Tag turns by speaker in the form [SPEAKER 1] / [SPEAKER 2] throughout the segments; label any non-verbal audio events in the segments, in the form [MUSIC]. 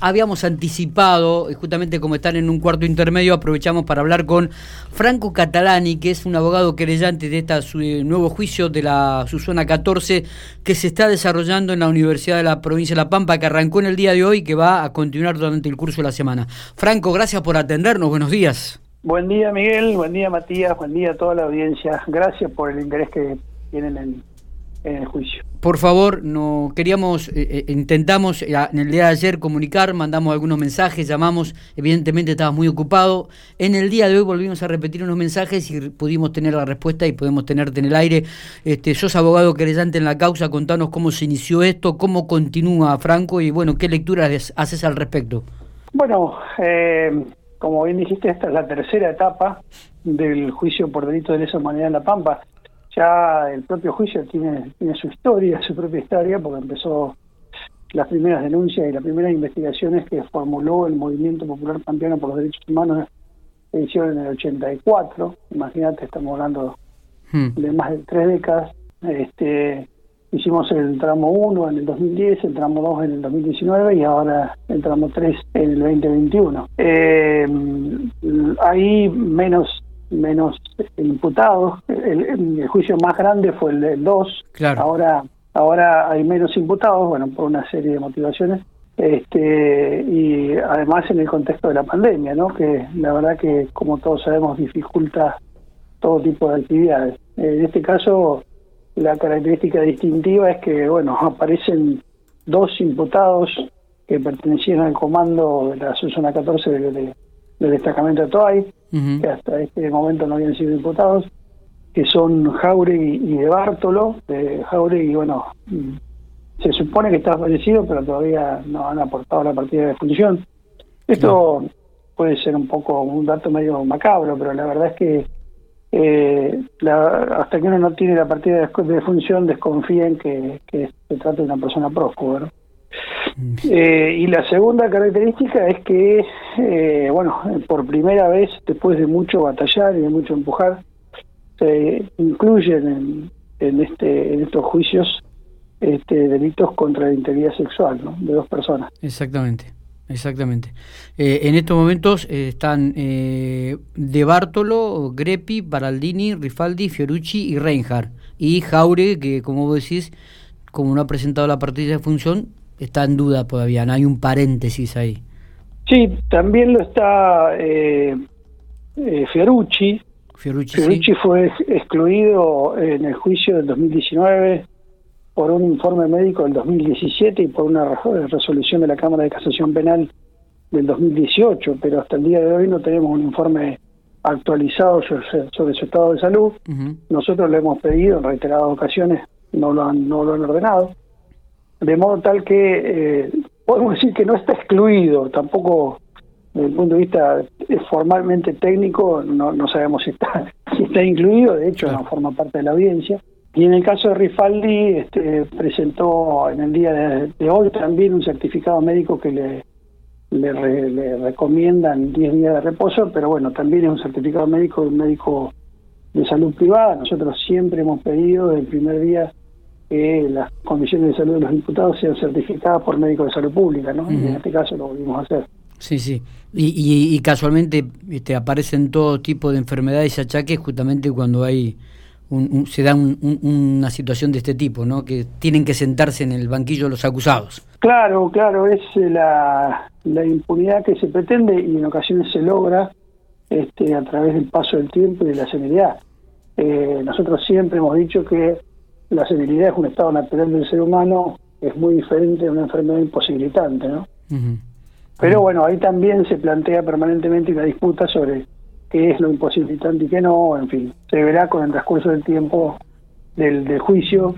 [SPEAKER 1] habíamos anticipado, justamente como están en un cuarto intermedio, aprovechamos para hablar con Franco Catalani, que es un abogado querellante de este nuevo juicio de la Susana 14 que se está desarrollando en la Universidad de la Provincia de La Pampa, que arrancó en el día de hoy y que va a continuar durante el curso de la semana. Franco, gracias por atendernos, buenos días.
[SPEAKER 2] Buen día Miguel, buen día Matías, buen día a toda la audiencia. Gracias por el interés que tienen en, en el juicio.
[SPEAKER 1] Por favor, no queríamos, eh, eh, intentamos eh, en el día de ayer comunicar, mandamos algunos mensajes, llamamos, evidentemente estabas muy ocupado. En el día de hoy volvimos a repetir unos mensajes y pudimos tener la respuesta y podemos tenerte en el aire. Este, sos abogado querellante en la causa, contanos cómo se inició esto, cómo continúa Franco y bueno, qué lecturas haces al respecto.
[SPEAKER 2] Bueno, como bien dijiste, esta es la tercera etapa del juicio por delito de lesa humanidad en La Pampa ya el propio juicio tiene, tiene su historia, [LAUGHS] su propia historia, porque empezó las primeras denuncias y las primeras investigaciones que formuló el Movimiento Popular Pampeano por los Derechos Humanos se hicieron en el 84. Imagínate, estamos hablando hmm. de más de tres décadas. Este, hicimos el tramo 1 en el 2010, el tramo 2 en el 2019 y ahora el tramo 3 en el 2021. Eh, hay menos menos imputados. El, juicio más grande fue el 2.
[SPEAKER 1] Claro.
[SPEAKER 2] Ahora, ahora hay menos imputados, bueno, por una serie de motivaciones. Este, y además en el contexto de la pandemia, ¿no? Que la verdad que, como todos sabemos, dificulta todo tipo de actividades. En este caso, la característica distintiva es que, bueno, aparecen dos imputados que pertenecían al comando de la Susana 14 del, destacamento de Toay, que hasta este momento no habían sido imputados, que son Jauregui y de Bártolo. De Jauregui, bueno, mm, se supone que está fallecido, pero todavía no han aportado la partida de función. Esto puede ser un poco un dato medio macabro, pero la verdad es que eh, hasta que uno no tiene la partida de, función desconfía en que, se trata de una persona prófuga. Eh, y la segunda característica es que, eh, bueno, por primera vez, después de mucho batallar y de mucho empujar, se incluyen en, este, en estos juicios este, delitos contra la integridad sexual de dos personas.
[SPEAKER 1] Exactamente. Exactamente. Eh, en estos momentos están De Bartolo, Greppi, Baraldini, Rifaldi, Fiorucci y Reinhardt. Y Jaure, que como vos decís, como no ha presentado la partida de función, está en duda todavía, no hay un paréntesis ahí.
[SPEAKER 2] Sí, también lo está eh, eh Fiorucci. Fiorucci, fue excluido en el juicio del 2019 por un informe médico del 2017 y por una resolución de la Cámara de Casación Penal del 2018, pero hasta el día de hoy no tenemos un informe actualizado sobre, su estado de salud. Nosotros lo hemos pedido en reiteradas ocasiones, no lo han, no lo han ordenado de modo tal que eh, podemos decir que no está excluido, tampoco desde el punto de vista formalmente técnico no, no sabemos si está, [LAUGHS] si está incluido, de hecho no forma parte de la audiencia. Y en el caso de Rifaldi, este, presentó en el día de, hoy también un certificado médico que le, le, le recomiendan 10 días de reposo, pero bueno, también es un certificado médico de un médico de salud privada. Nosotros siempre hemos pedido desde el primer día que las condiciones de salud de los diputados sean certificadas por médicos de salud pública, ¿no? Y en este caso lo volvimos a hacer.
[SPEAKER 1] Sí, sí. Y, y, casualmente este, aparecen todo tipo de enfermedades y achaques justamente cuando hay un, se da una situación de este tipo, ¿no? Que tienen que sentarse en el banquillo los acusados.
[SPEAKER 2] Claro, claro, es la, la impunidad que se pretende y en ocasiones se logra este, a través del paso del tiempo y de la severidad. Eh, nosotros siempre hemos dicho que la senilidad es un estado natural del ser humano, es muy diferente a una enfermedad imposibilitante, ¿no? Pero bueno, ahí también se plantea permanentemente una disputa sobre qué es lo imposibilitante y qué no, en fin, se verá con el transcurso del tiempo del, juicio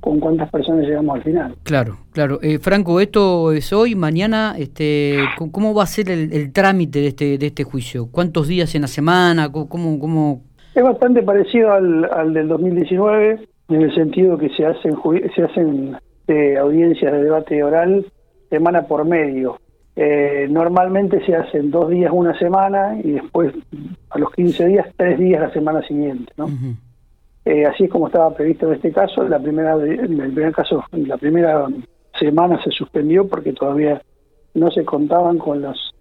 [SPEAKER 2] con cuántas personas llegamos al final.
[SPEAKER 1] Claro, claro. Eh, Franco, esto es hoy, mañana, este, ¿cómo va a ser el, trámite de este, de este juicio? ¿Cuántos días en la semana? ¿Cómo, cómo...
[SPEAKER 2] Es bastante parecido al, al del 2019 en el sentido que se hacen se hacen eh, audiencias de debate oral semana por medio. Eh, normalmente se hacen dos días una semana y después a los 15 días tres días la semana siguiente, ¿no? Eh, así es como estaba previsto en este caso. La primera, en el primer caso, la primera semana se suspendió porque todavía no se contaban con los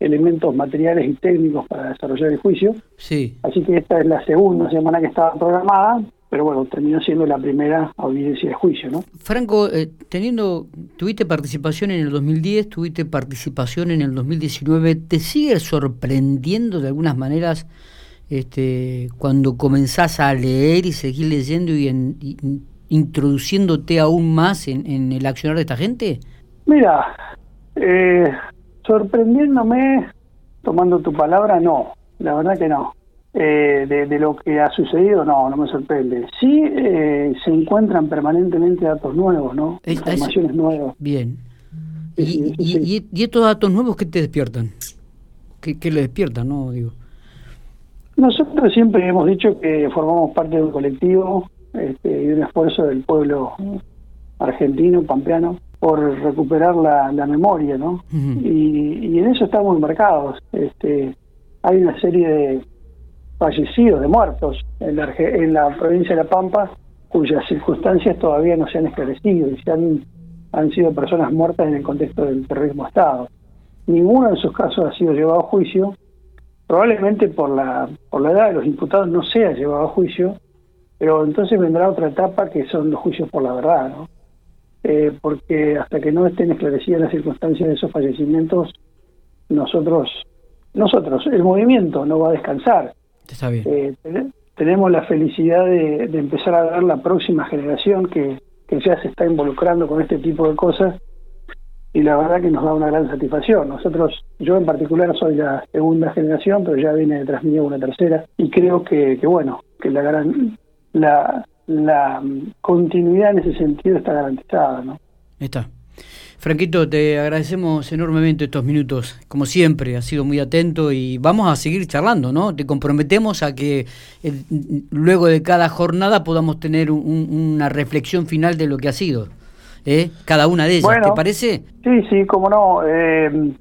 [SPEAKER 2] elementos materiales y técnicos para desarrollar el juicio.
[SPEAKER 1] Sí.
[SPEAKER 2] Así que esta es la segunda semana que estaba programada, pero bueno, terminó siendo la primera audiencia de juicio, ¿no?
[SPEAKER 1] Franco, eh, teniendo, tuviste participación en el 2010, tuviste participación en el 2019, ¿te sigue sorprendiendo de algunas maneras este, cuando comenzás a leer y seguir leyendo y, en, y introduciéndote aún más en, en, el accionar de esta gente?
[SPEAKER 2] Mira, eh, sorprendiéndome, tomando tu palabra, no, la verdad que no. Eh, de, de, lo que ha sucedido, no, no me sorprende. Sí eh, se encuentran permanentemente datos nuevos, ¿no? Informaciones nuevas.
[SPEAKER 1] Bien. ¿Y, sí, sí, sí. Y, y, estos datos nuevos qué te despiertan? ¿Qué, qué le despiertan, no? Digo.
[SPEAKER 2] Nosotros siempre hemos dicho que formamos parte de un colectivo este, y de un esfuerzo del pueblo argentino, pampeano, por recuperar la, la memoria, ¿no? Uh -huh. y, y, en eso estamos embarcados. Este, hay una serie de fallecidos, de muertos en la, en la provincia de La Pampa, cuyas circunstancias todavía no se han esclarecido y se han, sido personas muertas en el contexto del terrorismo Estado. Ninguno de esos casos ha sido llevado a juicio, probablemente por la, por la edad de los imputados no sea llevado a juicio, pero entonces vendrá otra etapa que son los juicios por la verdad, ¿no? Eh, porque hasta que no estén esclarecidas las circunstancias de esos fallecimientos, nosotros, nosotros, el movimiento no va a descansar.
[SPEAKER 1] Está bien.
[SPEAKER 2] Eh, tenemos la felicidad de, de, empezar a ver la próxima generación que, que ya se está involucrando con este tipo de cosas y la verdad que nos da una gran satisfacción. Nosotros, yo en particular soy la segunda generación, pero ya viene detrás mío una tercera y creo que, que bueno, que la gran la, la continuidad en ese sentido está garantizada, ¿no?
[SPEAKER 1] Está. Franquito, te agradecemos enormemente estos minutos. Como siempre, has sido muy atento y vamos a seguir charlando, ¿no? Te comprometemos a que eh, luego de cada jornada podamos tener un, una reflexión final de lo que ha sido. ¿eh? Cada una de ellas,
[SPEAKER 2] bueno,
[SPEAKER 1] ¿te parece?
[SPEAKER 2] Sí, sí, cómo no. Eh,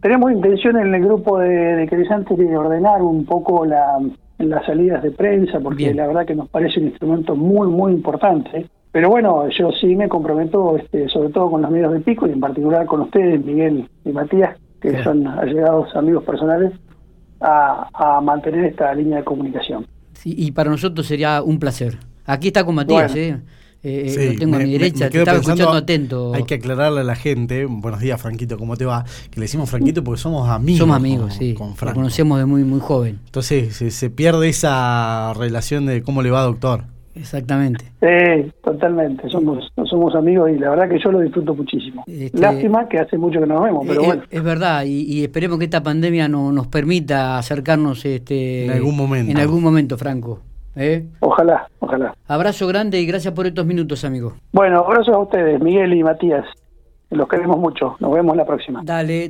[SPEAKER 2] tenemos intención en el grupo de, de Crescente de ordenar un poco la, las salidas de prensa, porque Bien. la verdad que nos parece un instrumento muy, muy importante. Pero bueno, yo sí me comprometo, este, sobre todo con los medios de Pico y en particular con ustedes, Miguel y Matías, que sí. son allegados amigos personales, a, a, mantener esta línea de comunicación.
[SPEAKER 1] Sí, y para nosotros sería un placer. Aquí está con Matías, bueno. ¿eh? Eh, sí, lo tengo me, a mi derecha, me, me te estaba pensando, escuchando atento.
[SPEAKER 3] Hay que aclararle a la gente, buenos días Franquito, ¿cómo te va? Que le decimos Franquito porque somos amigos.
[SPEAKER 1] Somos amigos, con, sí. Con Franco. Lo conocemos de muy, muy joven.
[SPEAKER 3] Entonces se, se, pierde esa relación de cómo le va, doctor.
[SPEAKER 1] Exactamente.
[SPEAKER 2] Sí, totalmente. Somos somos amigos y la verdad que yo lo disfruto muchísimo. Este, Lástima que hace mucho que no nos vemos, pero
[SPEAKER 1] es,
[SPEAKER 2] bueno.
[SPEAKER 1] Es verdad, y, y, esperemos que esta pandemia no, nos permita acercarnos este,
[SPEAKER 3] en algún momento.
[SPEAKER 1] En algún momento, Franco. ¿Eh?
[SPEAKER 2] Ojalá, ojalá.
[SPEAKER 1] Abrazo grande y gracias por estos minutos, amigo.
[SPEAKER 2] Bueno, abrazos a ustedes, Miguel y Matías. Los queremos mucho. Nos vemos la próxima.
[SPEAKER 1] Dale.